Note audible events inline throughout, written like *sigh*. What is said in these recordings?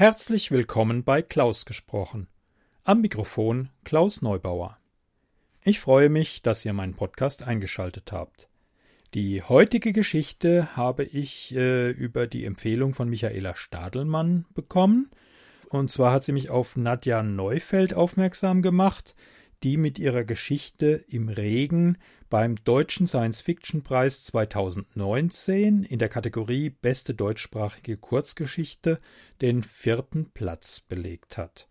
Herzlich willkommen bei Klaus gesprochen. Am Mikrofon Klaus Neubauer. Ich freue mich, dass ihr meinen Podcast eingeschaltet habt. Die heutige Geschichte habe ich äh, über die Empfehlung von Michaela Stadelmann bekommen. Und zwar hat sie mich auf Nadja Neufeld aufmerksam gemacht, die mit ihrer Geschichte im Regen beim Deutschen Science-Fiction-Preis 2019 in der Kategorie Beste deutschsprachige Kurzgeschichte den vierten Platz belegt hat.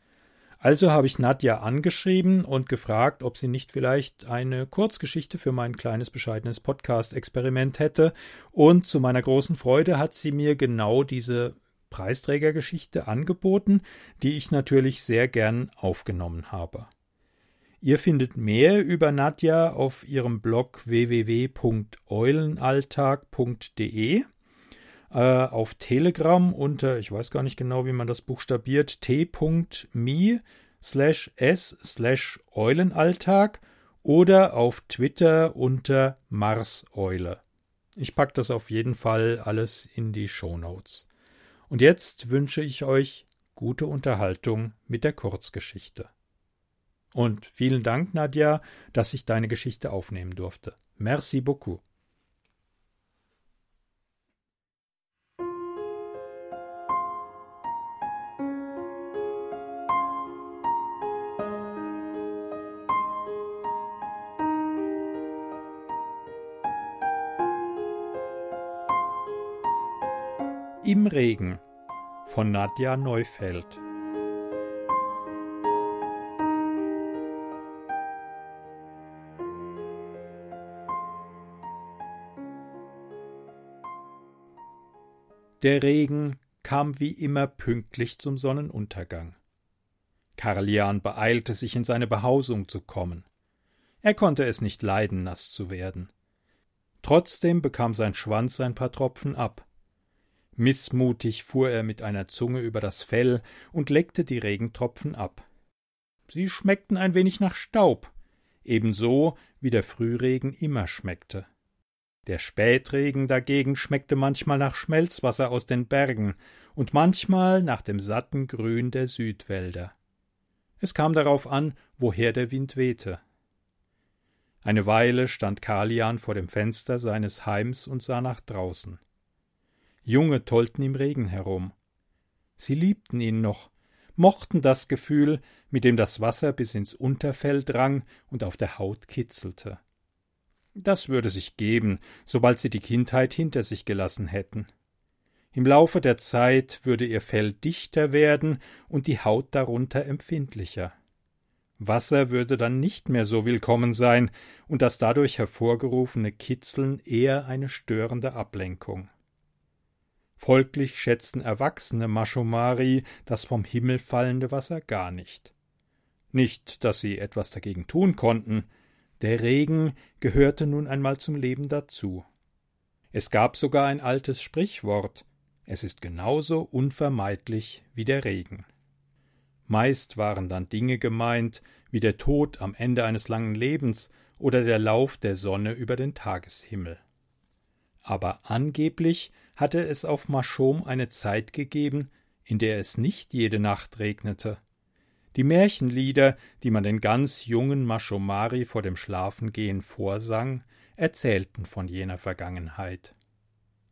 Also habe ich Nadja angeschrieben und gefragt, ob sie nicht vielleicht eine Kurzgeschichte für mein kleines bescheidenes Podcast-Experiment hätte, und zu meiner großen Freude hat sie mir genau diese Preisträgergeschichte angeboten, die ich natürlich sehr gern aufgenommen habe. Ihr findet mehr über Nadja auf ihrem Blog www.eulenalltag.de, äh, auf Telegram unter, ich weiß gar nicht genau, wie man das buchstabiert, t.me slash s slash Eulenalltag oder auf Twitter unter Marseule. Ich packe das auf jeden Fall alles in die Show Notes. Und jetzt wünsche ich euch gute Unterhaltung mit der Kurzgeschichte. Und vielen Dank, Nadja, dass ich deine Geschichte aufnehmen durfte. Merci beaucoup. Im Regen von Nadja Neufeld Der Regen kam wie immer pünktlich zum Sonnenuntergang. Karlian beeilte sich, in seine Behausung zu kommen. Er konnte es nicht leiden, nass zu werden. Trotzdem bekam sein Schwanz ein paar Tropfen ab. Missmutig fuhr er mit einer Zunge über das Fell und leckte die Regentropfen ab. Sie schmeckten ein wenig nach Staub, ebenso wie der Frühregen immer schmeckte. Der Spätregen dagegen schmeckte manchmal nach Schmelzwasser aus den Bergen und manchmal nach dem satten Grün der Südwälder. Es kam darauf an, woher der Wind wehte. Eine Weile stand Kalian vor dem Fenster seines Heims und sah nach draußen. Junge tollten im Regen herum. Sie liebten ihn noch, mochten das Gefühl, mit dem das Wasser bis ins Unterfell drang und auf der Haut kitzelte. Das würde sich geben, sobald sie die Kindheit hinter sich gelassen hätten. Im Laufe der Zeit würde ihr Fell dichter werden und die Haut darunter empfindlicher. Wasser würde dann nicht mehr so willkommen sein und das dadurch hervorgerufene Kitzeln eher eine störende Ablenkung. Folglich schätzten erwachsene Maschomari das vom Himmel fallende Wasser gar nicht. Nicht, dass sie etwas dagegen tun konnten, der Regen gehörte nun einmal zum Leben dazu. Es gab sogar ein altes Sprichwort es ist genauso unvermeidlich wie der Regen. Meist waren dann Dinge gemeint, wie der Tod am Ende eines langen Lebens oder der Lauf der Sonne über den Tageshimmel. Aber angeblich hatte es auf Maschom eine Zeit gegeben, in der es nicht jede Nacht regnete, die Märchenlieder, die man den ganz jungen Maschomari vor dem Schlafengehen vorsang, erzählten von jener Vergangenheit.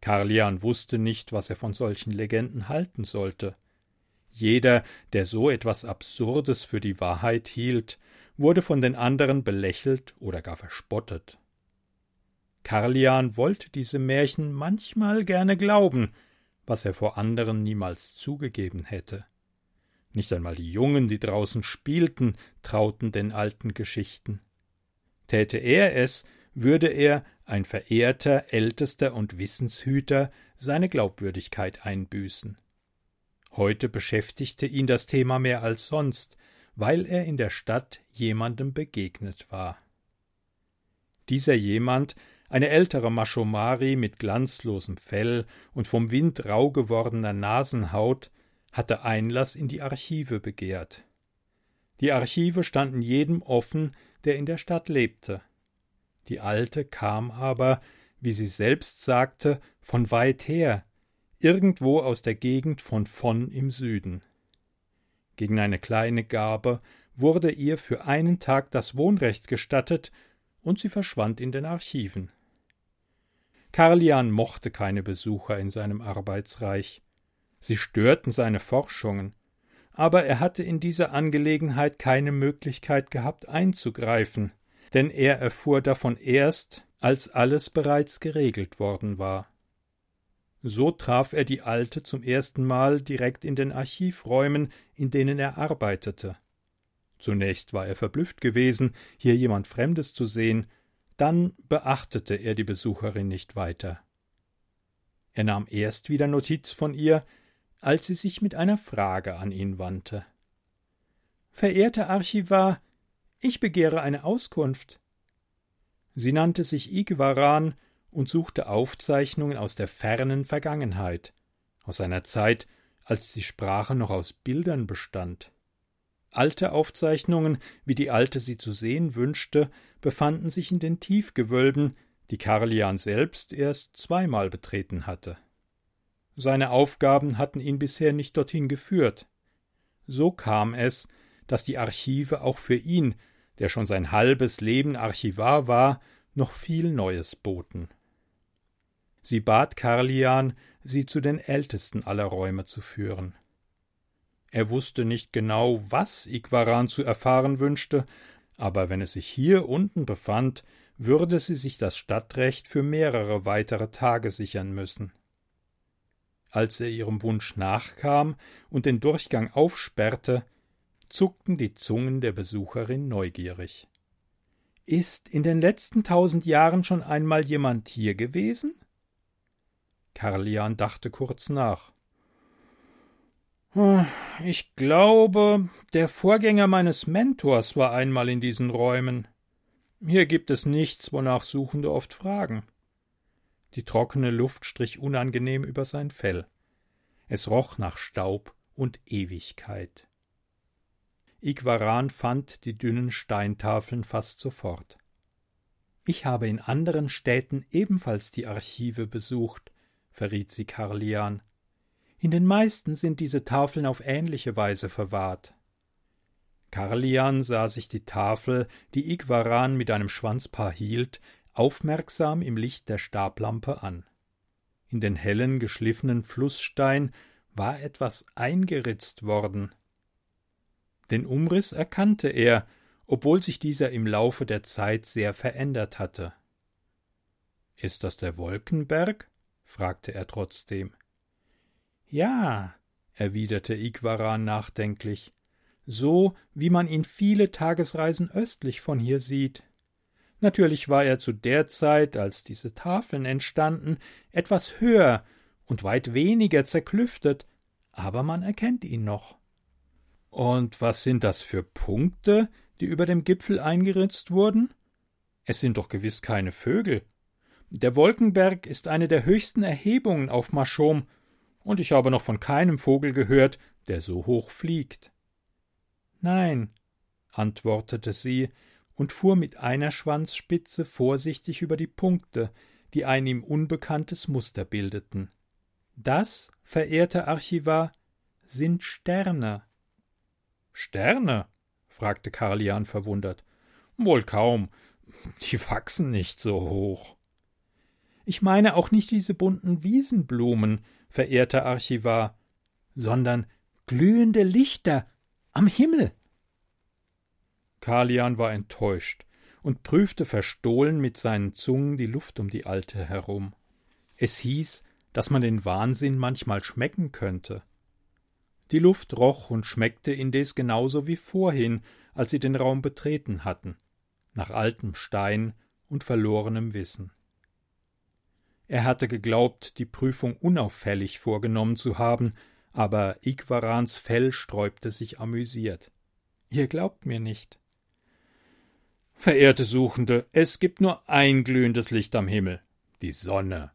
Karlian wusste nicht, was er von solchen Legenden halten sollte. Jeder, der so etwas Absurdes für die Wahrheit hielt, wurde von den anderen belächelt oder gar verspottet. Karlian wollte diese Märchen manchmal gerne glauben, was er vor anderen niemals zugegeben hätte. Nicht einmal die Jungen, die draußen spielten, trauten den alten Geschichten. Täte er es, würde er, ein verehrter, ältester und Wissenshüter, seine Glaubwürdigkeit einbüßen. Heute beschäftigte ihn das Thema mehr als sonst, weil er in der Stadt jemandem begegnet war. Dieser jemand, eine ältere Maschomari mit glanzlosem Fell und vom Wind rau gewordener Nasenhaut, hatte Einlass in die Archive begehrt. Die Archive standen jedem offen, der in der Stadt lebte. Die Alte kam aber, wie sie selbst sagte, von weit her, irgendwo aus der Gegend von Vonn im Süden. Gegen eine kleine Gabe wurde ihr für einen Tag das Wohnrecht gestattet, und sie verschwand in den Archiven. Karlian mochte keine Besucher in seinem Arbeitsreich. Sie störten seine Forschungen, aber er hatte in dieser Angelegenheit keine Möglichkeit gehabt einzugreifen, denn er erfuhr davon erst, als alles bereits geregelt worden war. So traf er die Alte zum ersten Mal direkt in den Archivräumen, in denen er arbeitete. Zunächst war er verblüfft gewesen, hier jemand Fremdes zu sehen, dann beachtete er die Besucherin nicht weiter. Er nahm erst wieder Notiz von ihr, als sie sich mit einer Frage an ihn wandte. Verehrter Archivar, ich begehre eine Auskunft. Sie nannte sich Igwaran und suchte Aufzeichnungen aus der fernen Vergangenheit, aus einer Zeit, als die Sprache noch aus Bildern bestand. Alte Aufzeichnungen, wie die Alte sie zu sehen wünschte, befanden sich in den Tiefgewölben, die Karlian selbst erst zweimal betreten hatte. Seine Aufgaben hatten ihn bisher nicht dorthin geführt. So kam es, dass die Archive auch für ihn, der schon sein halbes Leben Archivar war, noch viel Neues boten. Sie bat Karlian, sie zu den ältesten aller Räume zu führen. Er wusste nicht genau, was Igwaran zu erfahren wünschte, aber wenn es sich hier unten befand, würde sie sich das Stadtrecht für mehrere weitere Tage sichern müssen. Als er ihrem Wunsch nachkam und den Durchgang aufsperrte, zuckten die Zungen der Besucherin neugierig. Ist in den letzten tausend Jahren schon einmal jemand hier gewesen? Karlian dachte kurz nach. Hm, ich glaube, der Vorgänger meines Mentors war einmal in diesen Räumen. Hier gibt es nichts, wonach Suchende oft fragen. Die trockene Luft strich unangenehm über sein Fell. Es roch nach Staub und Ewigkeit. Igwaran fand die dünnen Steintafeln fast sofort. Ich habe in anderen Städten ebenfalls die Archive besucht, verriet sie Karlian. In den meisten sind diese Tafeln auf ähnliche Weise verwahrt. Karlian sah sich die Tafel, die Igwaran mit einem Schwanzpaar hielt, aufmerksam im Licht der Stablampe an. In den hellen, geschliffenen Flussstein war etwas eingeritzt worden. Den Umriss erkannte er, obwohl sich dieser im Laufe der Zeit sehr verändert hatte. Ist das der Wolkenberg? fragte er trotzdem. Ja, erwiderte Igwaran nachdenklich, so wie man ihn viele Tagesreisen östlich von hier sieht. Natürlich war er zu der Zeit, als diese Tafeln entstanden, etwas höher und weit weniger zerklüftet, aber man erkennt ihn noch. Und was sind das für Punkte, die über dem Gipfel eingeritzt wurden? Es sind doch gewiss keine Vögel. Der Wolkenberg ist eine der höchsten Erhebungen auf Maschom, und ich habe noch von keinem Vogel gehört, der so hoch fliegt. Nein, antwortete sie und fuhr mit einer Schwanzspitze vorsichtig über die Punkte, die ein ihm unbekanntes Muster bildeten. Das, verehrter Archivar, sind Sterne. Sterne? fragte Karlian verwundert. Wohl kaum. Die wachsen nicht so hoch. Ich meine auch nicht diese bunten Wiesenblumen, verehrter Archivar, sondern glühende Lichter am Himmel. Kalian war enttäuscht und prüfte verstohlen mit seinen Zungen die Luft um die Alte herum. Es hieß, dass man den Wahnsinn manchmal schmecken könnte. Die Luft roch und schmeckte indes genauso wie vorhin, als sie den Raum betreten hatten, nach altem Stein und verlorenem Wissen. Er hatte geglaubt, die Prüfung unauffällig vorgenommen zu haben, aber Igwarans Fell sträubte sich amüsiert. Ihr glaubt mir nicht. Verehrte Suchende, es gibt nur ein glühendes Licht am Himmel, die Sonne.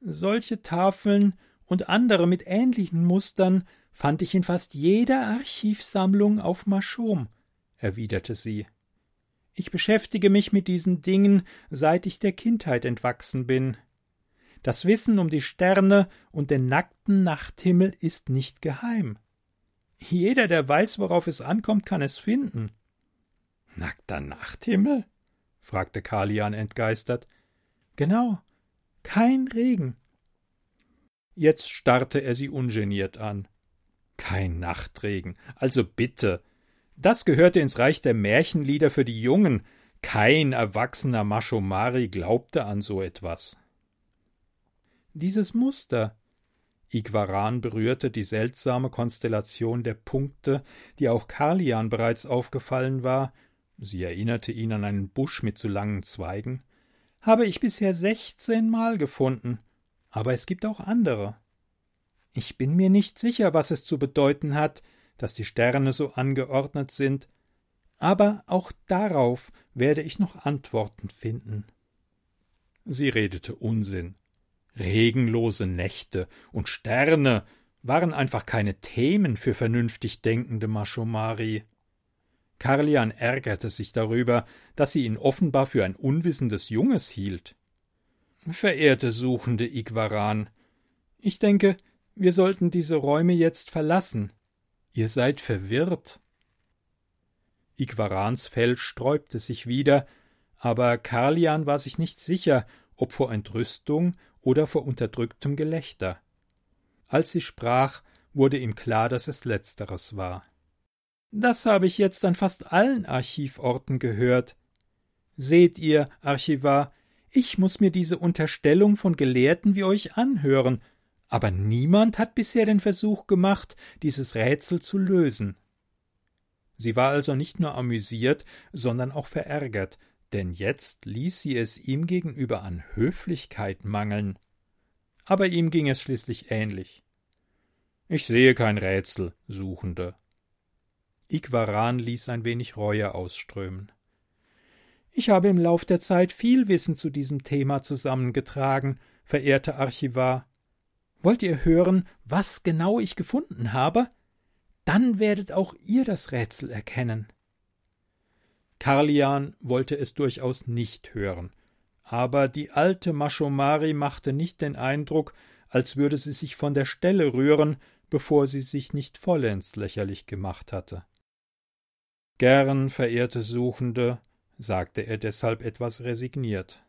Solche Tafeln und andere mit ähnlichen Mustern fand ich in fast jeder Archivsammlung auf Maschom, erwiderte sie. Ich beschäftige mich mit diesen Dingen, seit ich der Kindheit entwachsen bin. Das Wissen um die Sterne und den nackten Nachthimmel ist nicht geheim. Jeder, der weiß, worauf es ankommt, kann es finden. Nackter Nachthimmel? fragte Kalian entgeistert. Genau. Kein Regen. Jetzt starrte er sie ungeniert an. Kein Nachtregen. Also bitte. Das gehörte ins Reich der Märchenlieder für die Jungen. Kein erwachsener Maschomari glaubte an so etwas. Dieses Muster. Igwaran berührte die seltsame Konstellation der Punkte, die auch Kalian bereits aufgefallen war, sie erinnerte ihn an einen Busch mit zu langen Zweigen, habe ich bisher sechzehnmal gefunden, aber es gibt auch andere. Ich bin mir nicht sicher, was es zu bedeuten hat, dass die Sterne so angeordnet sind, aber auch darauf werde ich noch Antworten finden. Sie redete Unsinn. Regenlose Nächte und Sterne waren einfach keine Themen für vernünftig denkende Maschomari. Karlian ärgerte sich darüber, dass sie ihn offenbar für ein unwissendes Junges hielt. Verehrte Suchende Igwaran, ich denke, wir sollten diese Räume jetzt verlassen. Ihr seid verwirrt. Igwarans Fell sträubte sich wieder, aber Karlian war sich nicht sicher, ob vor Entrüstung oder vor unterdrücktem Gelächter. Als sie sprach, wurde ihm klar, dass es letzteres war. Das habe ich jetzt an fast allen Archivorten gehört. Seht ihr, Archivar, ich muss mir diese Unterstellung von Gelehrten wie euch anhören, aber niemand hat bisher den Versuch gemacht, dieses Rätsel zu lösen. Sie war also nicht nur amüsiert, sondern auch verärgert, denn jetzt ließ sie es ihm gegenüber an Höflichkeit mangeln. Aber ihm ging es schließlich ähnlich. Ich sehe kein Rätsel, Suchende. Igwaran ließ ein wenig Reue ausströmen. Ich habe im Lauf der Zeit viel Wissen zu diesem Thema zusammengetragen, verehrter Archivar. Wollt ihr hören, was genau ich gefunden habe? Dann werdet auch ihr das Rätsel erkennen. Karlian wollte es durchaus nicht hören, aber die alte Maschomari machte nicht den Eindruck, als würde sie sich von der Stelle rühren, bevor sie sich nicht vollends lächerlich gemacht hatte. Gern, verehrte Suchende, sagte er deshalb etwas resigniert.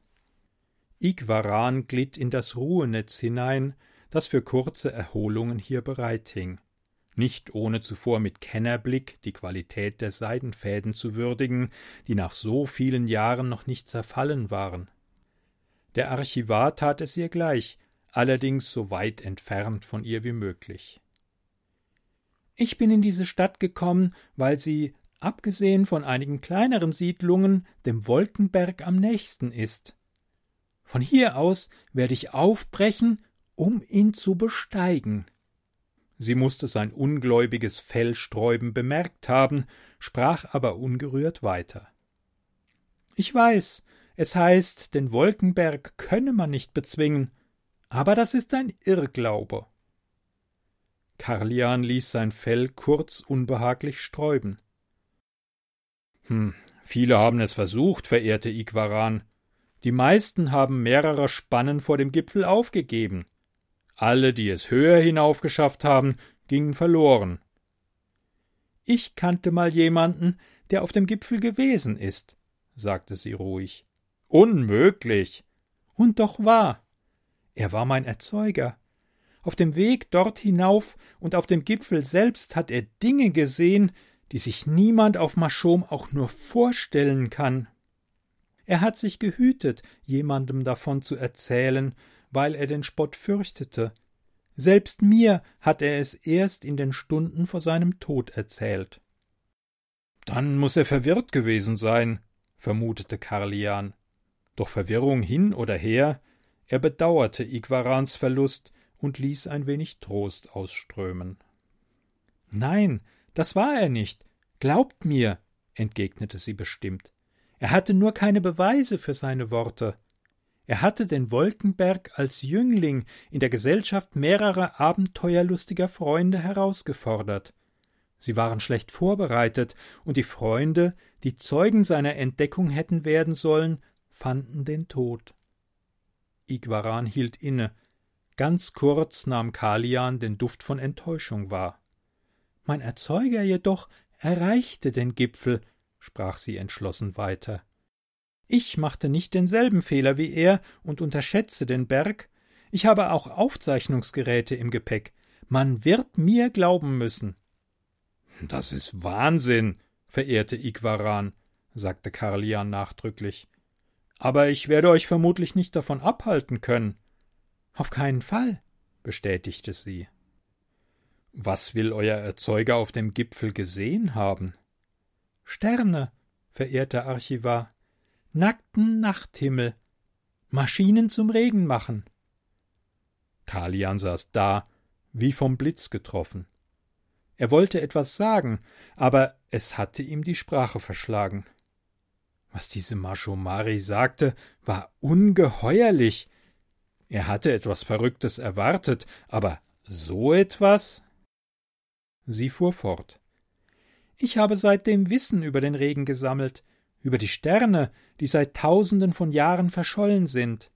Igwaran glitt in das Ruhenetz hinein, das für kurze Erholungen hier bereithing, nicht ohne zuvor mit Kennerblick die Qualität der Seidenfäden zu würdigen, die nach so vielen Jahren noch nicht zerfallen waren. Der Archivar tat es ihr gleich, allerdings so weit entfernt von ihr wie möglich. Ich bin in diese Stadt gekommen, weil sie abgesehen von einigen kleineren Siedlungen, dem Wolkenberg am nächsten ist. Von hier aus werde ich aufbrechen, um ihn zu besteigen. Sie musste sein ungläubiges Fellsträuben bemerkt haben, sprach aber ungerührt weiter. Ich weiß, es heißt, den Wolkenberg könne man nicht bezwingen, aber das ist ein Irrglaube. Karlian ließ sein Fell kurz unbehaglich sträuben. Hm, viele haben es versucht, verehrte Igwaran. Die meisten haben mehrere Spannen vor dem Gipfel aufgegeben. Alle, die es höher hinaufgeschafft haben, gingen verloren. Ich kannte mal jemanden, der auf dem Gipfel gewesen ist, sagte sie ruhig. Unmöglich. Und doch wahr. Er war mein Erzeuger. Auf dem Weg dort hinauf und auf dem Gipfel selbst hat er Dinge gesehen, die sich niemand auf Maschom auch nur vorstellen kann. Er hat sich gehütet, jemandem davon zu erzählen, weil er den Spott fürchtete. Selbst mir hat er es erst in den Stunden vor seinem Tod erzählt. Dann muss er verwirrt gewesen sein, vermutete Karlian. Doch Verwirrung hin oder her, er bedauerte Igwarans Verlust und ließ ein wenig Trost ausströmen. Nein, das war er nicht. Glaubt mir, entgegnete sie bestimmt. Er hatte nur keine Beweise für seine Worte. Er hatte den Wolkenberg als Jüngling in der Gesellschaft mehrerer abenteuerlustiger Freunde herausgefordert. Sie waren schlecht vorbereitet, und die Freunde, die Zeugen seiner Entdeckung hätten werden sollen, fanden den Tod. Igwaran hielt inne. Ganz kurz nahm Kalian den Duft von Enttäuschung wahr. Mein Erzeuger jedoch erreichte den Gipfel, sprach sie entschlossen weiter. Ich machte nicht denselben Fehler wie er und unterschätze den Berg. Ich habe auch Aufzeichnungsgeräte im Gepäck. Man wird mir glauben müssen. Das ist Wahnsinn, verehrte Igwaran, sagte Karlian nachdrücklich. Aber ich werde euch vermutlich nicht davon abhalten können. Auf keinen Fall, bestätigte sie. Was will euer Erzeuger auf dem Gipfel gesehen haben? Sterne, verehrter Archivar, nackten Nachthimmel, Maschinen zum Regen machen. Kalian saß da, wie vom Blitz getroffen. Er wollte etwas sagen, aber es hatte ihm die Sprache verschlagen. Was diese Mashomari sagte, war ungeheuerlich. Er hatte etwas Verrücktes erwartet, aber so etwas? Sie fuhr fort. Ich habe seitdem Wissen über den Regen gesammelt, über die Sterne, die seit tausenden von Jahren verschollen sind.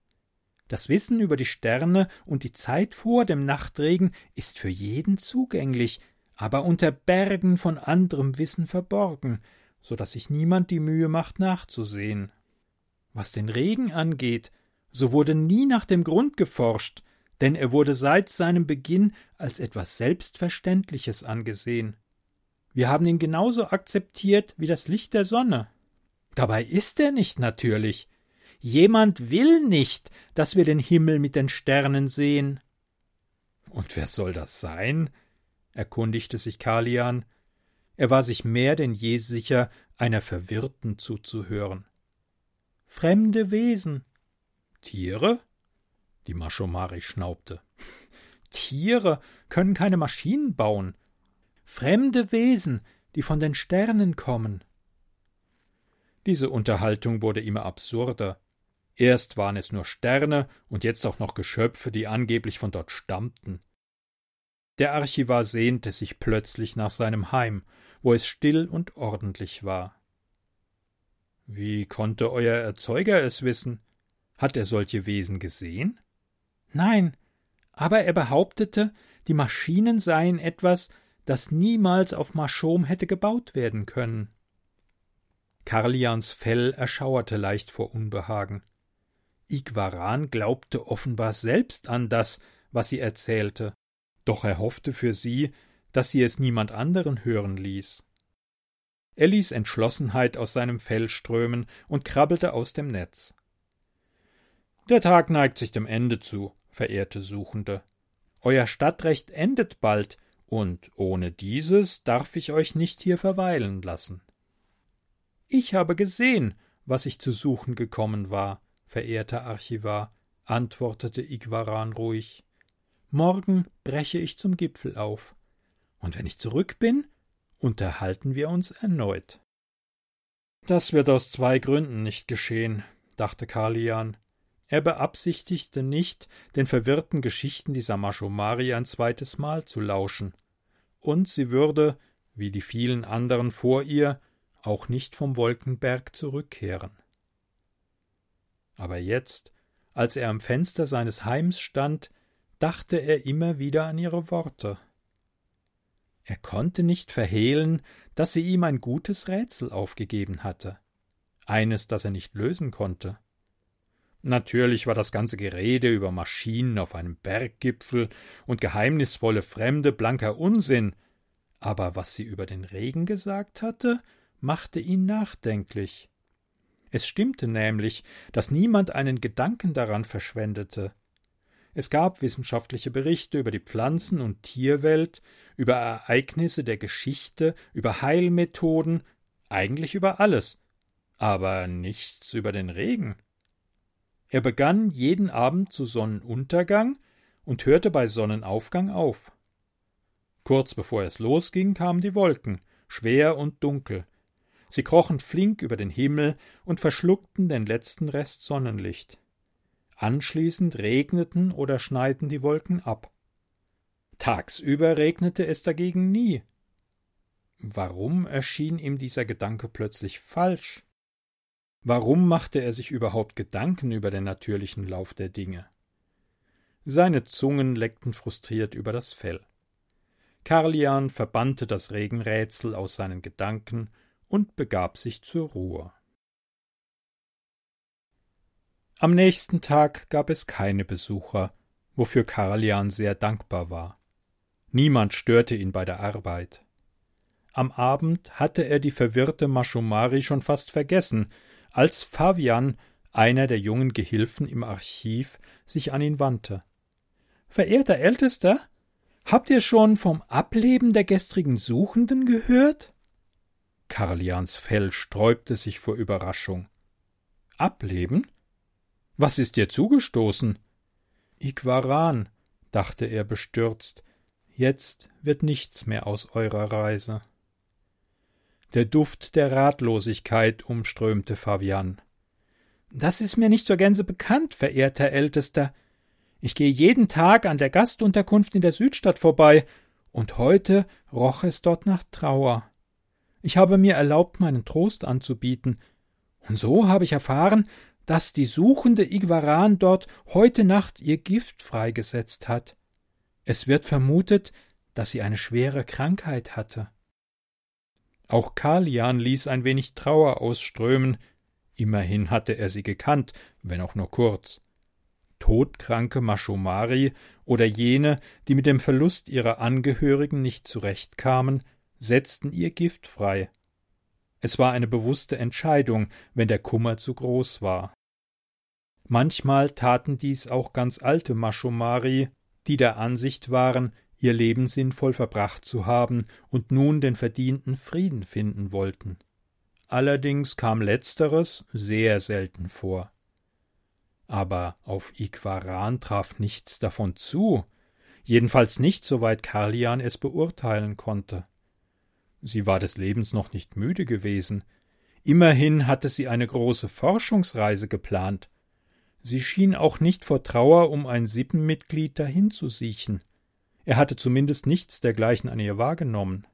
Das Wissen über die Sterne und die Zeit vor dem Nachtregen ist für jeden zugänglich, aber unter Bergen von anderem Wissen verborgen, so dass sich niemand die Mühe macht, nachzusehen. Was den Regen angeht, so wurde nie nach dem Grund geforscht, denn er wurde seit seinem Beginn als etwas Selbstverständliches angesehen. Wir haben ihn genauso akzeptiert wie das Licht der Sonne. Dabei ist er nicht natürlich. Jemand will nicht, dass wir den Himmel mit den Sternen sehen. Und wer soll das sein? erkundigte sich Kalian. Er war sich mehr denn je sicher, einer Verwirrten zuzuhören. Fremde Wesen. Tiere? Die Maschomari schnaubte. Tiere können keine Maschinen bauen. Fremde Wesen, die von den Sternen kommen. Diese Unterhaltung wurde immer absurder. Erst waren es nur Sterne und jetzt auch noch Geschöpfe, die angeblich von dort stammten. Der Archivar sehnte sich plötzlich nach seinem Heim, wo es still und ordentlich war. Wie konnte euer Erzeuger es wissen? Hat er solche Wesen gesehen? Nein, aber er behauptete, die Maschinen seien etwas, das niemals auf Maschom hätte gebaut werden können. Karlians Fell erschauerte leicht vor Unbehagen. Igwaran glaubte offenbar selbst an das, was sie erzählte, doch er hoffte für sie, dass sie es niemand anderen hören ließ. Er ließ Entschlossenheit aus seinem Fell strömen und krabbelte aus dem Netz. Der Tag neigt sich dem Ende zu, verehrte Suchende. Euer Stadtrecht endet bald, und ohne dieses darf ich euch nicht hier verweilen lassen. Ich habe gesehen, was ich zu suchen gekommen war, verehrter Archivar, antwortete Igwaran ruhig. Morgen breche ich zum Gipfel auf. Und wenn ich zurück bin, unterhalten wir uns erneut. Das wird aus zwei Gründen nicht geschehen, dachte Kalian. Er beabsichtigte nicht, den verwirrten Geschichten dieser Maschomari ein zweites Mal zu lauschen. Und sie würde, wie die vielen anderen vor ihr, auch nicht vom Wolkenberg zurückkehren. Aber jetzt, als er am Fenster seines Heims stand, dachte er immer wieder an ihre Worte. Er konnte nicht verhehlen, dass sie ihm ein gutes Rätsel aufgegeben hatte, eines, das er nicht lösen konnte. Natürlich war das ganze Gerede über Maschinen auf einem Berggipfel und geheimnisvolle Fremde blanker Unsinn, aber was sie über den Regen gesagt hatte, machte ihn nachdenklich. Es stimmte nämlich, dass niemand einen Gedanken daran verschwendete. Es gab wissenschaftliche Berichte über die Pflanzen- und Tierwelt, über Ereignisse der Geschichte, über Heilmethoden, eigentlich über alles, aber nichts über den Regen. Er begann jeden Abend zu Sonnenuntergang und hörte bei Sonnenaufgang auf. Kurz bevor es losging, kamen die Wolken, schwer und dunkel, Sie krochen flink über den Himmel und verschluckten den letzten Rest Sonnenlicht. Anschließend regneten oder schneiten die Wolken ab. Tagsüber regnete es dagegen nie. Warum erschien ihm dieser Gedanke plötzlich falsch? Warum machte er sich überhaupt Gedanken über den natürlichen Lauf der Dinge? Seine Zungen leckten frustriert über das Fell. Karlian verbannte das Regenrätsel aus seinen Gedanken und begab sich zur Ruhe. Am nächsten Tag gab es keine Besucher, wofür Karlian sehr dankbar war. Niemand störte ihn bei der Arbeit. Am Abend hatte er die verwirrte Maschumari schon fast vergessen, als Fabian, einer der jungen Gehilfen im Archiv, sich an ihn wandte. Verehrter Ältester, habt ihr schon vom Ableben der gestrigen Suchenden gehört? Karlians Fell sträubte sich vor Überraschung. Ableben? Was ist dir zugestoßen? Iquaran, dachte er bestürzt, jetzt wird nichts mehr aus eurer Reise. Der Duft der Ratlosigkeit umströmte Fabian. Das ist mir nicht zur Gänze bekannt, verehrter Ältester. Ich gehe jeden Tag an der Gastunterkunft in der Südstadt vorbei, und heute roch es dort nach Trauer. Ich habe mir erlaubt, meinen Trost anzubieten, und so habe ich erfahren, dass die suchende Igwaran dort heute Nacht ihr Gift freigesetzt hat. Es wird vermutet, dass sie eine schwere Krankheit hatte. Auch Kalian ließ ein wenig Trauer ausströmen, immerhin hatte er sie gekannt, wenn auch nur kurz todkranke Maschomari oder jene, die mit dem Verlust ihrer Angehörigen nicht zurechtkamen, setzten ihr Gift frei. Es war eine bewusste Entscheidung, wenn der Kummer zu groß war. Manchmal taten dies auch ganz alte Maschomari, die der Ansicht waren, ihr Leben sinnvoll verbracht zu haben und nun den verdienten Frieden finden wollten. Allerdings kam letzteres sehr selten vor aber auf Iquaran traf nichts davon zu, jedenfalls nicht, soweit Karlian es beurteilen konnte. Sie war des Lebens noch nicht müde gewesen, immerhin hatte sie eine große Forschungsreise geplant. Sie schien auch nicht vor Trauer um ein Sippenmitglied dahin zu siechen. Er hatte zumindest nichts dergleichen an ihr wahrgenommen.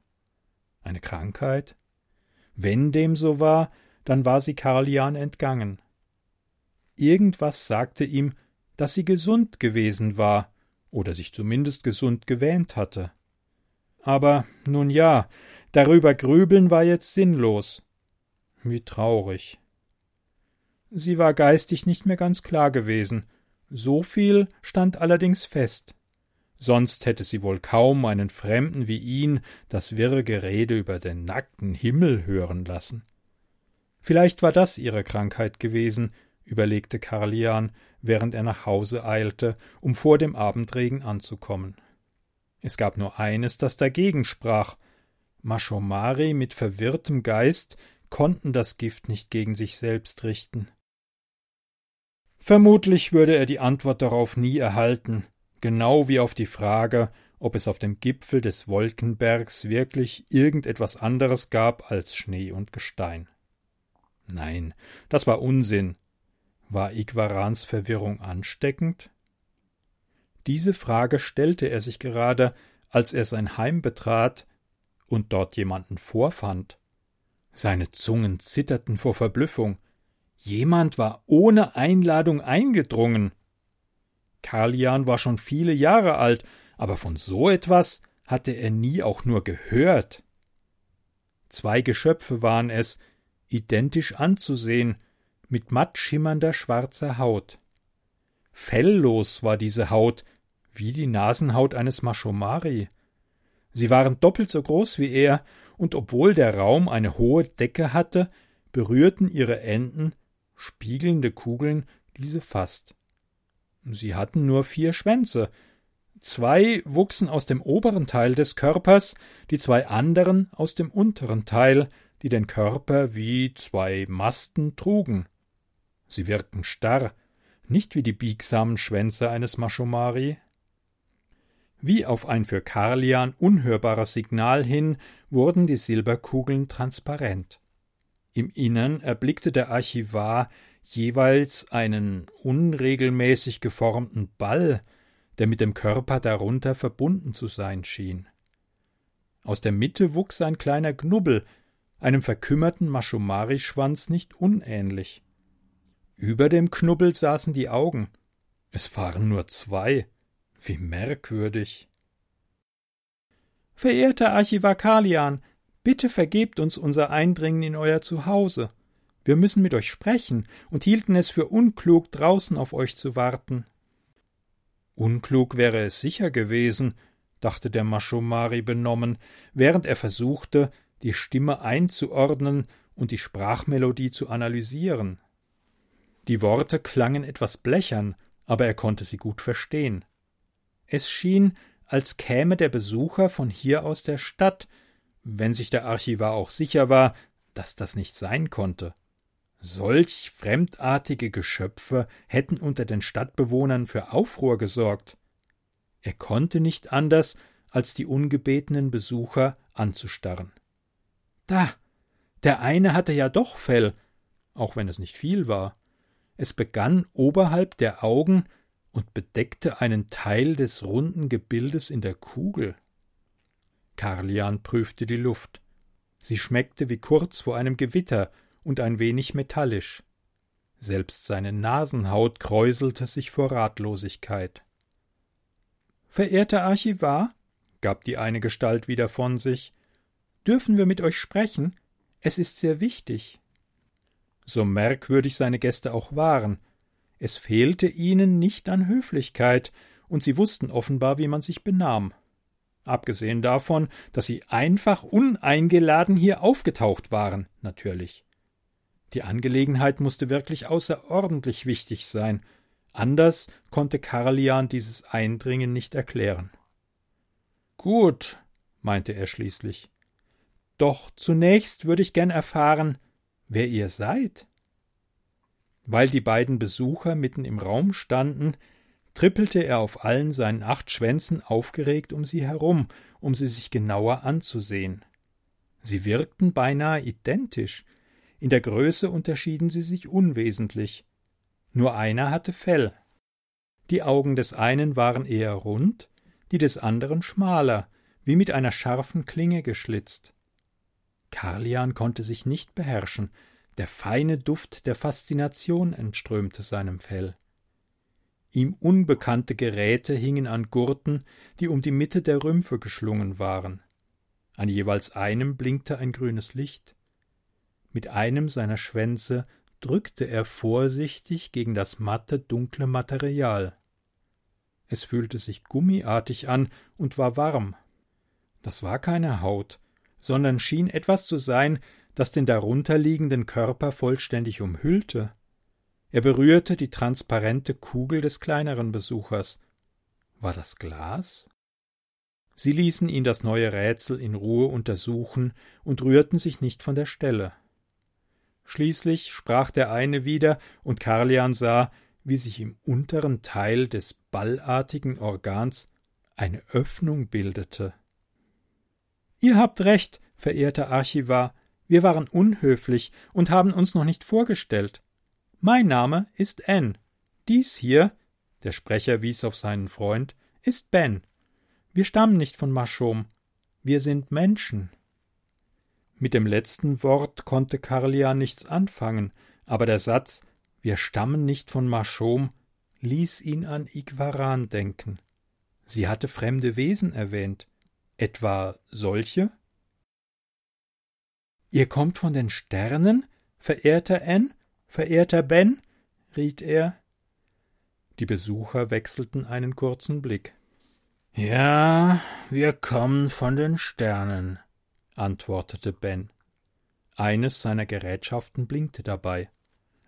Eine Krankheit? Wenn dem so war, dann war sie Karlian entgangen. Irgendwas sagte ihm, dass sie gesund gewesen war oder sich zumindest gesund gewähnt hatte. Aber nun ja, darüber grübeln war jetzt sinnlos. Wie traurig. Sie war geistig nicht mehr ganz klar gewesen. So viel stand allerdings fest. Sonst hätte sie wohl kaum einen Fremden wie ihn das wirre Gerede über den nackten Himmel hören lassen. Vielleicht war das ihre Krankheit gewesen, überlegte Karlian, während er nach Hause eilte, um vor dem Abendregen anzukommen. Es gab nur eines, das dagegen sprach. Maschomari mit verwirrtem Geist konnten das Gift nicht gegen sich selbst richten. Vermutlich würde er die Antwort darauf nie erhalten, genau wie auf die Frage, ob es auf dem Gipfel des Wolkenbergs wirklich irgendetwas anderes gab als Schnee und Gestein. Nein, das war Unsinn, war Igwarans Verwirrung ansteckend? Diese Frage stellte er sich gerade, als er sein Heim betrat und dort jemanden vorfand. Seine Zungen zitterten vor Verblüffung. Jemand war ohne Einladung eingedrungen. Karlian war schon viele Jahre alt, aber von so etwas hatte er nie auch nur gehört. Zwei Geschöpfe waren es, identisch anzusehen, mit matt schimmernder schwarzer Haut. Felllos war diese Haut, wie die Nasenhaut eines Maschomari. Sie waren doppelt so groß wie er, und obwohl der Raum eine hohe Decke hatte, berührten ihre Enden, spiegelnde Kugeln, diese fast. Sie hatten nur vier Schwänze. Zwei wuchsen aus dem oberen Teil des Körpers, die zwei anderen aus dem unteren Teil, die den Körper wie zwei Masten trugen. Sie wirkten starr, nicht wie die biegsamen Schwänze eines Maschomari. Wie auf ein für Karlian unhörbares Signal hin wurden die Silberkugeln transparent. Im Innern erblickte der Archivar jeweils einen unregelmäßig geformten Ball, der mit dem Körper darunter verbunden zu sein schien. Aus der Mitte wuchs ein kleiner Knubbel, einem verkümmerten Maschomari-Schwanz nicht unähnlich. Über dem Knubbel saßen die Augen. Es waren nur zwei. Wie merkwürdig. Verehrter Archivar Kalian, bitte vergebt uns unser Eindringen in euer Zuhause. Wir müssen mit euch sprechen und hielten es für unklug, draußen auf euch zu warten. Unklug wäre es sicher gewesen, dachte der Maschomari benommen, während er versuchte, die Stimme einzuordnen und die Sprachmelodie zu analysieren. Die Worte klangen etwas blechern, aber er konnte sie gut verstehen. Es schien, als käme der Besucher von hier aus der Stadt, wenn sich der Archivar auch sicher war, dass das nicht sein konnte. Solch fremdartige Geschöpfe hätten unter den Stadtbewohnern für Aufruhr gesorgt. Er konnte nicht anders, als die ungebetenen Besucher anzustarren. Da, der eine hatte ja doch Fell, auch wenn es nicht viel war. Es begann oberhalb der Augen und bedeckte einen Teil des runden Gebildes in der Kugel. Karlian prüfte die Luft. Sie schmeckte wie kurz vor einem Gewitter und ein wenig metallisch. Selbst seine Nasenhaut kräuselte sich vor Ratlosigkeit. Verehrter Archivar, gab die eine Gestalt wieder von sich, dürfen wir mit euch sprechen? Es ist sehr wichtig. So merkwürdig seine Gäste auch waren, es fehlte ihnen nicht an Höflichkeit, und sie wussten offenbar, wie man sich benahm. Abgesehen davon, dass sie einfach uneingeladen hier aufgetaucht waren, natürlich. Die Angelegenheit musste wirklich außerordentlich wichtig sein, anders konnte Karlian dieses Eindringen nicht erklären. Gut, meinte er schließlich. Doch zunächst würde ich gern erfahren, wer ihr seid. Weil die beiden Besucher mitten im Raum standen, trippelte er auf allen seinen acht Schwänzen aufgeregt um sie herum, um sie sich genauer anzusehen. Sie wirkten beinahe identisch, in der Größe unterschieden sie sich unwesentlich. Nur einer hatte Fell. Die Augen des einen waren eher rund, die des anderen schmaler, wie mit einer scharfen Klinge geschlitzt. Karlian konnte sich nicht beherrschen, der feine Duft der Faszination entströmte seinem Fell. Ihm unbekannte Geräte hingen an Gurten, die um die Mitte der Rümpfe geschlungen waren. An jeweils einem blinkte ein grünes Licht. Mit einem seiner Schwänze drückte er vorsichtig gegen das matte, dunkle Material. Es fühlte sich gummiartig an und war warm. Das war keine Haut, sondern schien etwas zu sein, das den darunterliegenden Körper vollständig umhüllte. Er berührte die transparente Kugel des kleineren Besuchers. War das Glas? Sie ließen ihn das neue Rätsel in Ruhe untersuchen und rührten sich nicht von der Stelle. Schließlich sprach der eine wieder, und Karlian sah, wie sich im unteren Teil des ballartigen Organs eine Öffnung bildete. Ihr habt recht, verehrter Archivar, wir waren unhöflich und haben uns noch nicht vorgestellt. Mein Name ist Ann. Dies hier, der Sprecher wies auf seinen Freund, ist Ben. Wir stammen nicht von Maschom. Wir sind Menschen. Mit dem letzten Wort konnte Karlian nichts anfangen, aber der Satz Wir stammen nicht von Maschom ließ ihn an Igwaran denken. Sie hatte fremde Wesen erwähnt. Etwa solche? Ihr kommt von den Sternen, verehrter N, verehrter Ben? riet er. Die Besucher wechselten einen kurzen Blick. Ja, wir kommen von den Sternen, antwortete Ben. Eines seiner Gerätschaften blinkte dabei.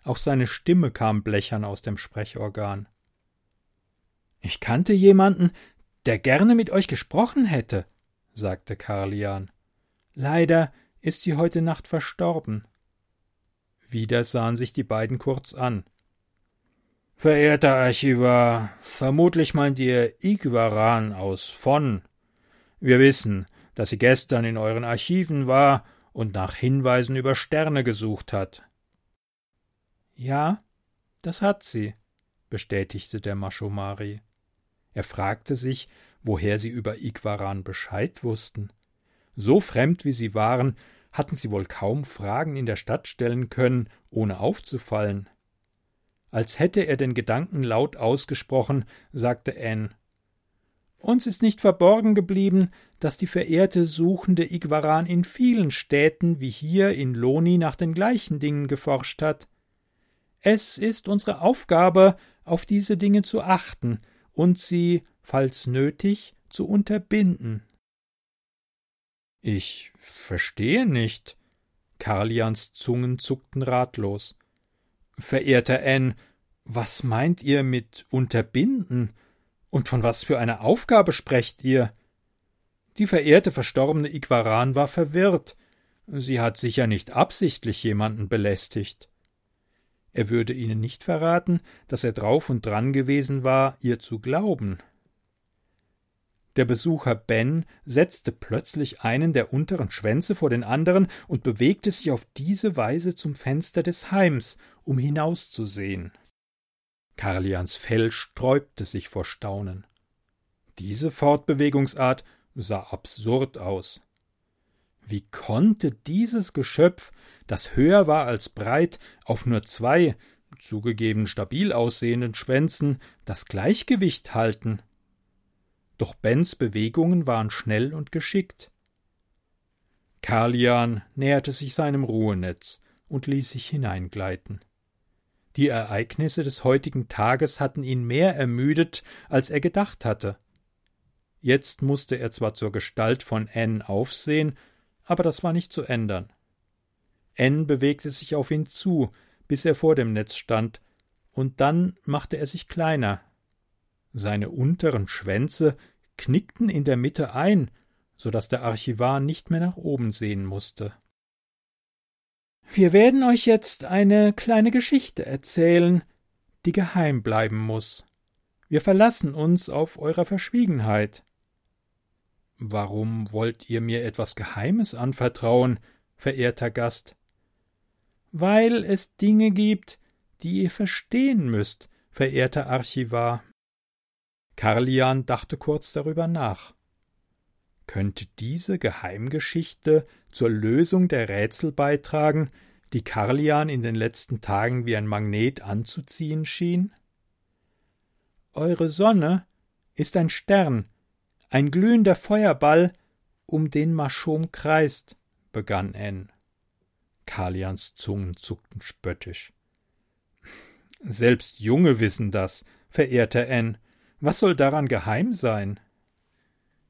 Auch seine Stimme kam blechern aus dem Sprechorgan. Ich kannte jemanden, der gerne mit euch gesprochen hätte, sagte Karlian. Leider ist sie heute Nacht verstorben. Wieder sahen sich die beiden kurz an. Verehrter Archivar, vermutlich meint ihr Igwaran aus von. Wir wissen, dass sie gestern in euren Archiven war und nach Hinweisen über Sterne gesucht hat. Ja, das hat sie, bestätigte der Maschomari. Er fragte sich, woher sie über Igwaran Bescheid wussten. So fremd wie sie waren, hatten sie wohl kaum Fragen in der Stadt stellen können, ohne aufzufallen. Als hätte er den Gedanken laut ausgesprochen, sagte Anne Uns ist nicht verborgen geblieben, dass die verehrte suchende Igwaran in vielen Städten wie hier in Loni nach den gleichen Dingen geforscht hat. Es ist unsere Aufgabe, auf diese Dinge zu achten und sie, falls nötig, zu unterbinden. Ich verstehe nicht. Karlians Zungen zuckten ratlos. Verehrter Anne, was meint ihr mit unterbinden? Und von was für einer Aufgabe sprecht ihr? Die verehrte verstorbene Igwaran war verwirrt. Sie hat sicher nicht absichtlich jemanden belästigt. Er würde ihnen nicht verraten, dass er drauf und dran gewesen war, ihr zu glauben. Der Besucher Ben setzte plötzlich einen der unteren Schwänze vor den anderen und bewegte sich auf diese Weise zum Fenster des Heims, um hinauszusehen. Karlians Fell sträubte sich vor Staunen. Diese Fortbewegungsart sah absurd aus. Wie konnte dieses Geschöpf, das höher war als breit, auf nur zwei, zugegeben stabil aussehenden Schwänzen, das Gleichgewicht halten? Doch Bens Bewegungen waren schnell und geschickt. Karlian näherte sich seinem Ruhenetz und ließ sich hineingleiten. Die Ereignisse des heutigen Tages hatten ihn mehr ermüdet, als er gedacht hatte. Jetzt musste er zwar zur Gestalt von Anne aufsehen, aber das war nicht zu ändern. Anne bewegte sich auf ihn zu, bis er vor dem Netz stand, und dann machte er sich kleiner. Seine unteren Schwänze knickten in der Mitte ein, so dass der Archivar nicht mehr nach oben sehen musste. Wir werden euch jetzt eine kleine Geschichte erzählen, die geheim bleiben muss. Wir verlassen uns auf eurer Verschwiegenheit. Warum wollt ihr mir etwas Geheimes anvertrauen, verehrter Gast? Weil es Dinge gibt, die ihr verstehen müsst, verehrter Archivar. Karlian dachte kurz darüber nach. Könnte diese Geheimgeschichte zur Lösung der Rätsel beitragen, die Karlian in den letzten Tagen wie ein Magnet anzuziehen schien? Eure Sonne ist ein Stern, ein glühender Feuerball, um den Maschom kreist, begann Anne. Karlians Zungen zuckten spöttisch. Selbst Junge wissen das, verehrter Anne. Was soll daran geheim sein?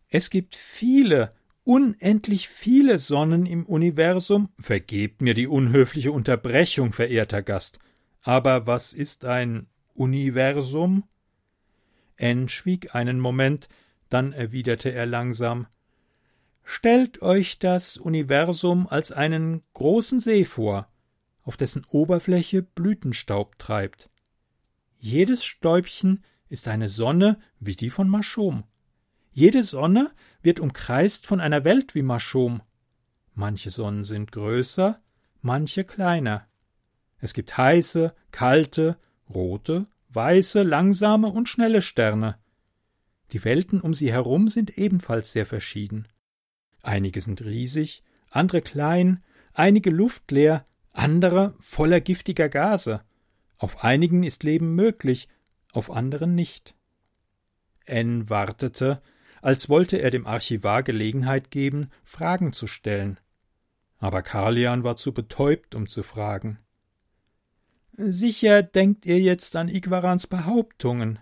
Es gibt viele, unendlich viele Sonnen im Universum. Vergebt mir die unhöfliche Unterbrechung, verehrter Gast. Aber was ist ein Universum? Anne schwieg einen Moment, dann erwiderte er langsam Stellt euch das Universum als einen großen See vor, auf dessen Oberfläche Blütenstaub treibt. Jedes Stäubchen ist eine Sonne wie die von Maschom. Jede Sonne wird umkreist von einer Welt wie Maschom. Manche Sonnen sind größer, manche kleiner. Es gibt heiße, kalte, rote, weiße, langsame und schnelle Sterne. Die Welten um sie herum sind ebenfalls sehr verschieden. Einige sind riesig, andere klein, einige luftleer, andere voller giftiger Gase. Auf einigen ist Leben möglich, auf anderen nicht. N wartete, als wollte er dem Archivar Gelegenheit geben, Fragen zu stellen. Aber Karlian war zu betäubt, um zu fragen. Sicher denkt ihr jetzt an Igwarans Behauptungen.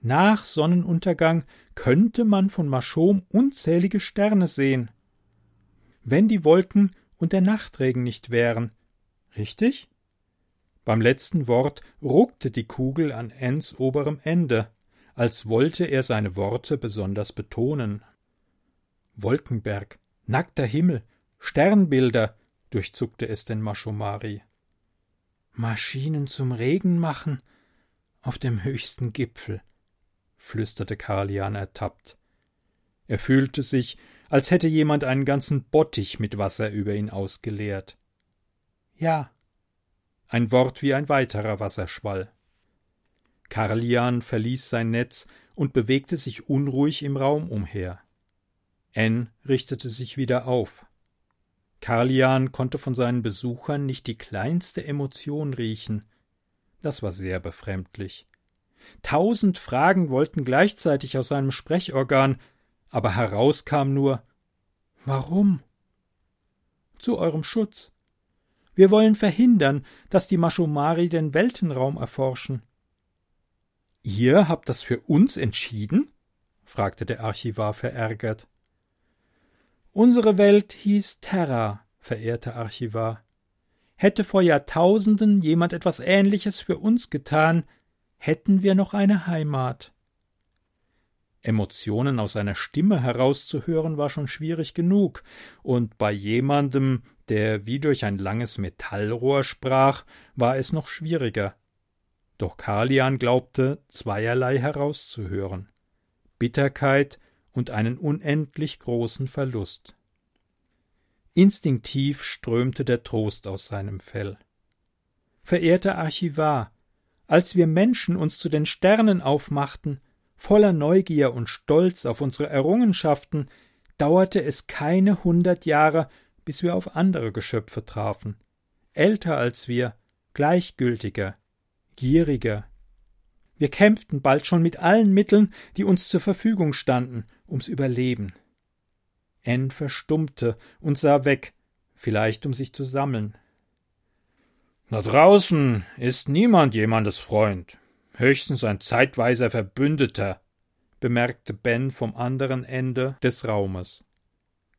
Nach Sonnenuntergang könnte man von Maschom unzählige Sterne sehen. Wenn die Wolken und der Nachtregen nicht wären. Richtig? Beim letzten Wort ruckte die Kugel an Enns oberem Ende, als wollte er seine Worte besonders betonen. Wolkenberg, nackter Himmel, Sternbilder, durchzuckte es den Maschomari. Maschinen zum Regen machen auf dem höchsten Gipfel, flüsterte Karlian ertappt. Er fühlte sich, als hätte jemand einen ganzen Bottich mit Wasser über ihn ausgeleert. Ja, ein Wort wie ein weiterer Wasserschwall. Karlian verließ sein Netz und bewegte sich unruhig im Raum umher. N richtete sich wieder auf. Karlian konnte von seinen Besuchern nicht die kleinste Emotion riechen. Das war sehr befremdlich. Tausend Fragen wollten gleichzeitig aus seinem Sprechorgan, aber heraus kam nur Warum? Zu eurem Schutz. Wir wollen verhindern, dass die Maschomari den Weltenraum erforschen. Ihr habt das für uns entschieden? fragte der Archivar verärgert. Unsere Welt hieß Terra, verehrter Archivar. Hätte vor Jahrtausenden jemand etwas Ähnliches für uns getan, hätten wir noch eine Heimat. Emotionen aus seiner Stimme herauszuhören war schon schwierig genug, und bei jemandem, der wie durch ein langes Metallrohr sprach, war es noch schwieriger. Doch Kalian glaubte, zweierlei herauszuhören Bitterkeit und einen unendlich großen Verlust. Instinktiv strömte der Trost aus seinem Fell. Verehrter Archivar, als wir Menschen uns zu den Sternen aufmachten, voller Neugier und Stolz auf unsere Errungenschaften, dauerte es keine hundert Jahre, bis wir auf andere Geschöpfe trafen, älter als wir, gleichgültiger, gieriger. Wir kämpften bald schon mit allen Mitteln, die uns zur Verfügung standen, ums Überleben. N verstummte und sah weg, vielleicht um sich zu sammeln. Da draußen ist niemand jemandes Freund, höchstens ein zeitweiser Verbündeter, bemerkte Ben vom anderen Ende des Raumes.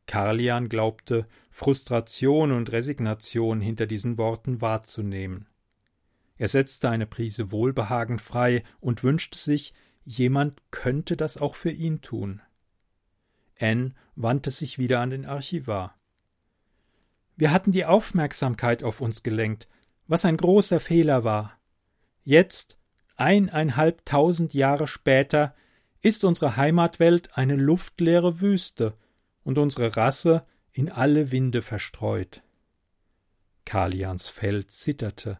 Karlian glaubte, Frustration und Resignation hinter diesen Worten wahrzunehmen. Er setzte eine Prise Wohlbehagen frei und wünschte sich, jemand könnte das auch für ihn tun. Anne wandte sich wieder an den Archivar. Wir hatten die Aufmerksamkeit auf uns gelenkt, was ein großer Fehler war. Jetzt, eineinhalbtausend Jahre später, ist unsere Heimatwelt eine luftleere Wüste und unsere Rasse in alle Winde verstreut. Kalians Fell zitterte.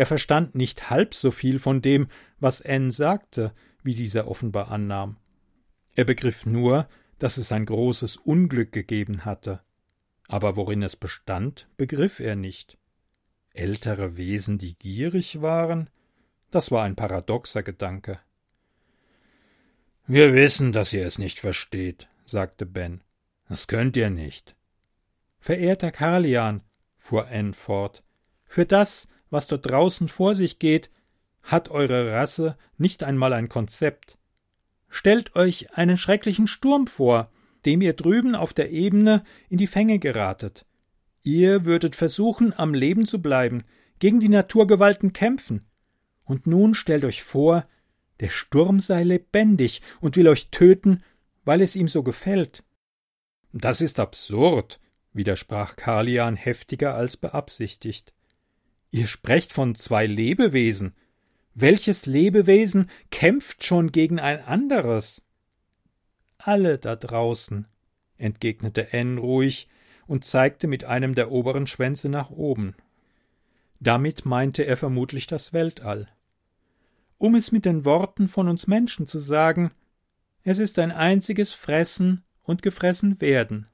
Er verstand nicht halb so viel von dem, was Anne sagte, wie dieser offenbar annahm. Er begriff nur, dass es ein großes Unglück gegeben hatte. Aber worin es bestand, begriff er nicht. Ältere Wesen, die gierig waren? Das war ein paradoxer Gedanke. Wir wissen, dass ihr es nicht versteht, sagte Ben. Das könnt ihr nicht. Verehrter Karlian, fuhr Anne fort, für das, was dort draußen vor sich geht, hat eure Rasse nicht einmal ein Konzept. Stellt euch einen schrecklichen Sturm vor, dem ihr drüben auf der Ebene in die Fänge geratet. Ihr würdet versuchen, am Leben zu bleiben, gegen die Naturgewalten kämpfen. Und nun stellt euch vor, der Sturm sei lebendig und will euch töten, weil es ihm so gefällt. Das ist absurd, widersprach Kalian heftiger als beabsichtigt. Ihr sprecht von zwei Lebewesen. Welches Lebewesen kämpft schon gegen ein anderes? Alle da draußen, entgegnete Anne ruhig und zeigte mit einem der oberen Schwänze nach oben. Damit meinte er vermutlich das Weltall. Um es mit den Worten von uns Menschen zu sagen, es ist ein einziges Fressen und gefressen werden.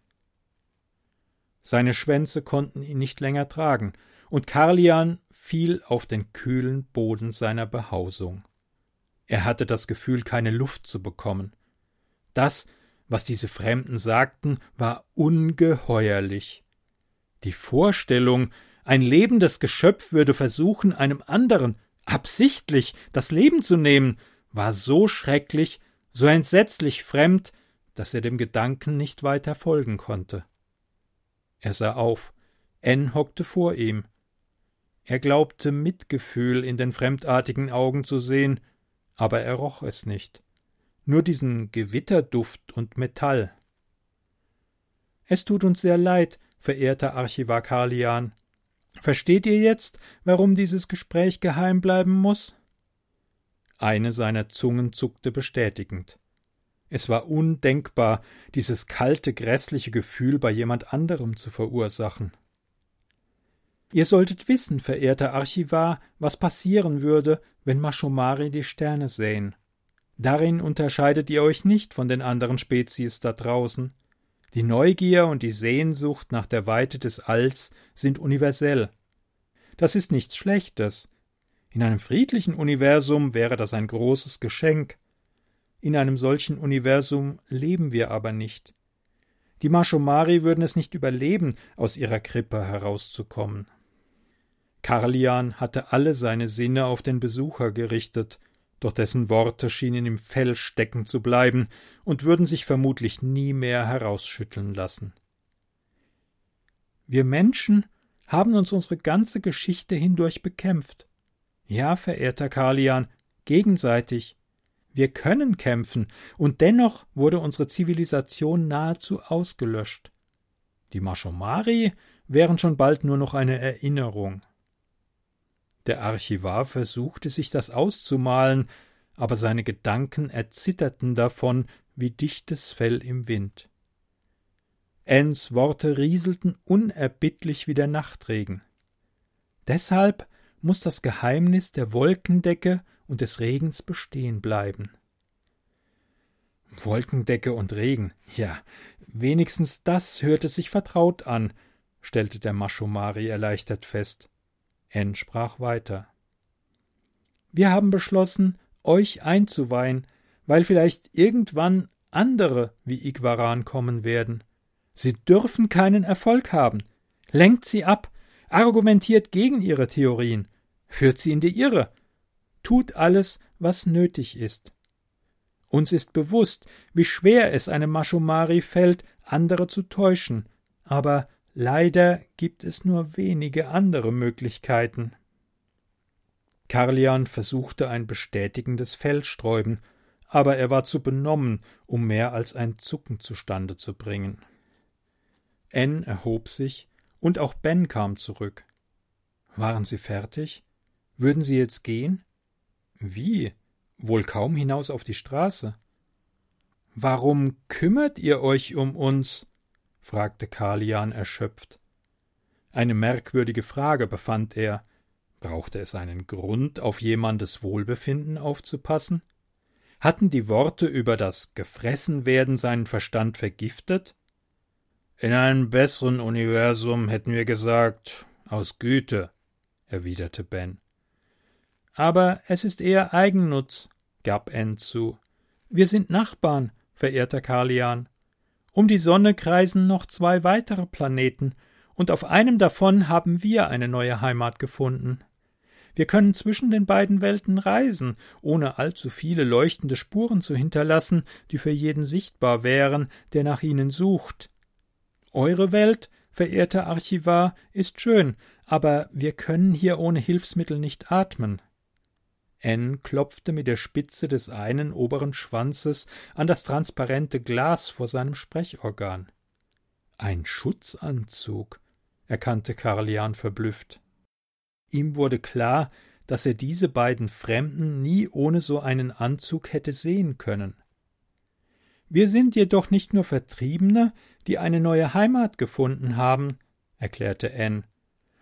Seine Schwänze konnten ihn nicht länger tragen, und Karlian fiel auf den kühlen Boden seiner Behausung. Er hatte das Gefühl, keine Luft zu bekommen. Das, was diese Fremden sagten, war ungeheuerlich. Die Vorstellung, ein lebendes Geschöpf würde versuchen, einem anderen absichtlich das Leben zu nehmen, war so schrecklich, so entsetzlich fremd, dass er dem Gedanken nicht weiter folgen konnte. Er sah auf. N hockte vor ihm. Er glaubte Mitgefühl in den fremdartigen Augen zu sehen, aber er roch es nicht. Nur diesen Gewitterduft und Metall. Es tut uns sehr leid, verehrter Archivar Karlian. Versteht ihr jetzt, warum dieses Gespräch geheim bleiben muss? Eine seiner Zungen zuckte bestätigend. Es war undenkbar, dieses kalte, grässliche Gefühl bei jemand anderem zu verursachen. Ihr solltet wissen, verehrter Archivar, was passieren würde, wenn Maschomari die Sterne sähen. Darin unterscheidet ihr euch nicht von den anderen Spezies da draußen. Die Neugier und die Sehnsucht nach der Weite des Alls sind universell. Das ist nichts Schlechtes. In einem friedlichen Universum wäre das ein großes Geschenk. In einem solchen Universum leben wir aber nicht. Die Maschomari würden es nicht überleben, aus ihrer Krippe herauszukommen. Karlian hatte alle seine Sinne auf den Besucher gerichtet, doch dessen Worte schienen im Fell stecken zu bleiben und würden sich vermutlich nie mehr herausschütteln lassen. Wir Menschen haben uns unsere ganze Geschichte hindurch bekämpft. Ja, verehrter Kalian, gegenseitig. Wir können kämpfen, und dennoch wurde unsere Zivilisation nahezu ausgelöscht. Die Maschomari wären schon bald nur noch eine Erinnerung. Der Archivar versuchte sich das auszumalen, aber seine Gedanken erzitterten davon wie dichtes Fell im Wind. Enns Worte rieselten unerbittlich wie der Nachtregen. Deshalb muss das Geheimnis der Wolkendecke und des Regens bestehen bleiben. Wolkendecke und Regen, ja, wenigstens das hörte sich vertraut an, stellte der Maschomari erleichtert fest. N sprach weiter. Wir haben beschlossen, euch einzuweihen, weil vielleicht irgendwann andere wie Igwaran kommen werden. Sie dürfen keinen Erfolg haben. Lenkt sie ab, argumentiert gegen ihre Theorien, führt sie in die Irre, tut alles, was nötig ist. Uns ist bewusst, wie schwer es einem Maschumari fällt, andere zu täuschen, aber leider gibt es nur wenige andere Möglichkeiten. Karlian versuchte ein bestätigendes Feldsträuben, aber er war zu benommen, um mehr als ein Zucken zustande zu bringen. N erhob sich, und auch Ben kam zurück. Waren Sie fertig? Würden Sie jetzt gehen? Wie? Wohl kaum hinaus auf die Straße. Warum kümmert ihr euch um uns? Fragte Kalian erschöpft. Eine merkwürdige Frage, befand er. Brauchte es einen Grund, auf jemandes Wohlbefinden aufzupassen? Hatten die Worte über das Gefressenwerden seinen Verstand vergiftet? In einem besseren Universum hätten wir gesagt, aus Güte, erwiderte Ben. Aber es ist eher Eigennutz, gab Anne zu. Wir sind Nachbarn, verehrter Kalian. Um die Sonne kreisen noch zwei weitere Planeten, und auf einem davon haben wir eine neue Heimat gefunden. Wir können zwischen den beiden Welten reisen, ohne allzu viele leuchtende Spuren zu hinterlassen, die für jeden sichtbar wären, der nach ihnen sucht. Eure Welt, verehrter Archivar, ist schön, aber wir können hier ohne Hilfsmittel nicht atmen. N klopfte mit der Spitze des einen oberen Schwanzes an das transparente Glas vor seinem Sprechorgan. Ein Schutzanzug, erkannte Karlian verblüfft. Ihm wurde klar, dass er diese beiden Fremden nie ohne so einen Anzug hätte sehen können. Wir sind jedoch nicht nur Vertriebene, die eine neue Heimat gefunden haben, erklärte Anne.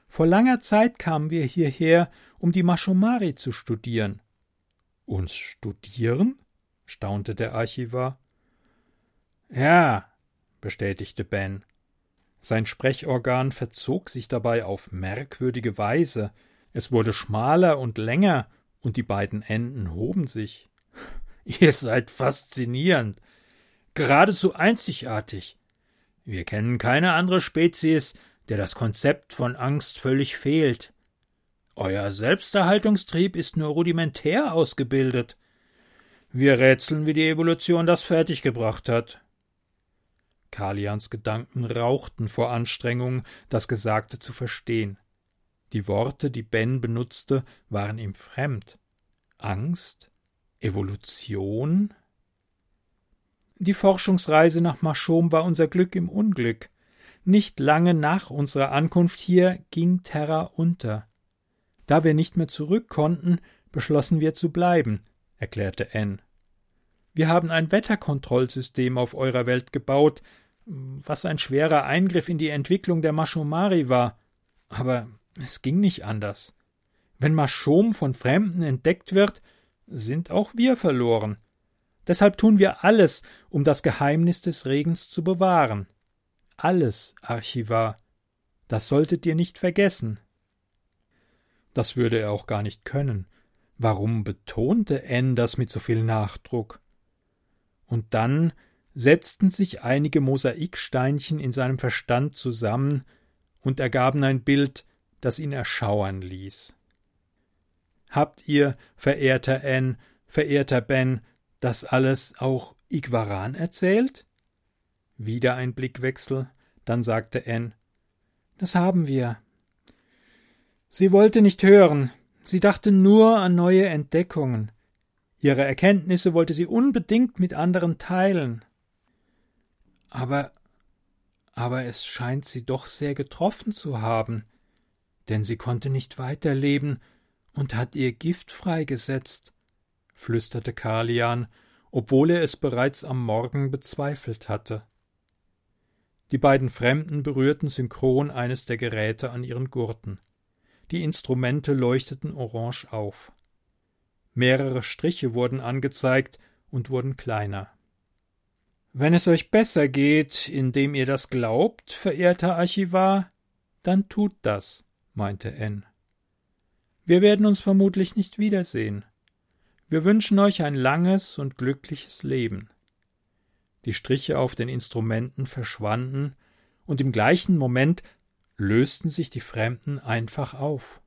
Vor langer Zeit kamen wir hierher, um die Maschomari zu studieren. Uns studieren? staunte der Archivar. Ja, bestätigte Ben. Sein Sprechorgan verzog sich dabei auf merkwürdige Weise. Es wurde schmaler und länger, und die beiden Enden hoben sich. *laughs* Ihr seid faszinierend, geradezu einzigartig. Wir kennen keine andere Spezies, der das Konzept von Angst völlig fehlt. Euer Selbsterhaltungstrieb ist nur rudimentär ausgebildet. Wir rätseln, wie die Evolution das fertiggebracht hat. Kalians Gedanken rauchten vor Anstrengung, das Gesagte zu verstehen. Die Worte, die Ben benutzte, waren ihm fremd. Angst? Evolution? Die Forschungsreise nach Machom war unser Glück im Unglück. Nicht lange nach unserer Ankunft hier ging Terra unter. Da wir nicht mehr zurück konnten, beschlossen wir zu bleiben, erklärte Anne. Wir haben ein Wetterkontrollsystem auf eurer Welt gebaut, was ein schwerer Eingriff in die Entwicklung der Maschomari war. Aber es ging nicht anders. Wenn Maschom von Fremden entdeckt wird, sind auch wir verloren. Deshalb tun wir alles, um das Geheimnis des Regens zu bewahren. Alles, Archivar. Das solltet ihr nicht vergessen. Das würde er auch gar nicht können. Warum betonte Anne das mit so viel Nachdruck? Und dann setzten sich einige Mosaiksteinchen in seinem Verstand zusammen und ergaben ein Bild, das ihn erschauern ließ. Habt ihr, verehrter Anne, verehrter Ben, das alles auch Igwaran erzählt? Wieder ein Blickwechsel, dann sagte Anne Das haben wir. Sie wollte nicht hören, sie dachte nur an neue Entdeckungen. Ihre Erkenntnisse wollte sie unbedingt mit anderen teilen. Aber aber es scheint sie doch sehr getroffen zu haben, denn sie konnte nicht weiterleben und hat ihr Gift freigesetzt, flüsterte Kalian, obwohl er es bereits am Morgen bezweifelt hatte. Die beiden Fremden berührten synchron eines der Geräte an ihren Gurten. Die Instrumente leuchteten orange auf. Mehrere Striche wurden angezeigt und wurden kleiner. Wenn es euch besser geht, indem ihr das glaubt, verehrter Archivar, dann tut das, meinte N. Wir werden uns vermutlich nicht wiedersehen. Wir wünschen euch ein langes und glückliches Leben. Die Striche auf den Instrumenten verschwanden, und im gleichen Moment lösten sich die Fremden einfach auf.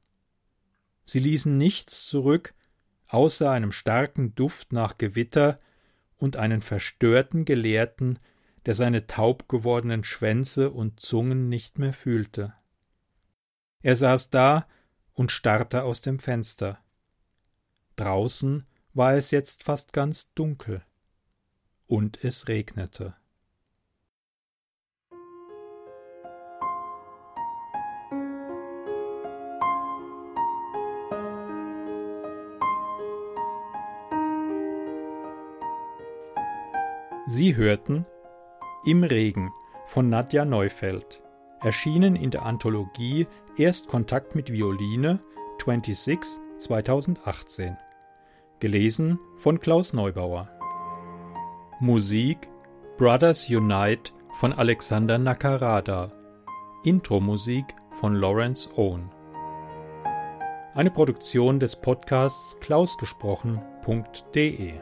Sie ließen nichts zurück, außer einem starken Duft nach Gewitter, und einen verstörten Gelehrten, der seine taub gewordenen Schwänze und Zungen nicht mehr fühlte. Er saß da und starrte aus dem Fenster. Draußen war es jetzt fast ganz dunkel. Und es regnete. Sie hörten Im Regen von Nadja Neufeld, erschienen in der Anthologie Erstkontakt mit Violine 26 2018, gelesen von Klaus Neubauer. Musik Brothers Unite von Alexander Nakarada, Intro-Musik von Lawrence Owen. Eine Produktion des Podcasts klausgesprochen.de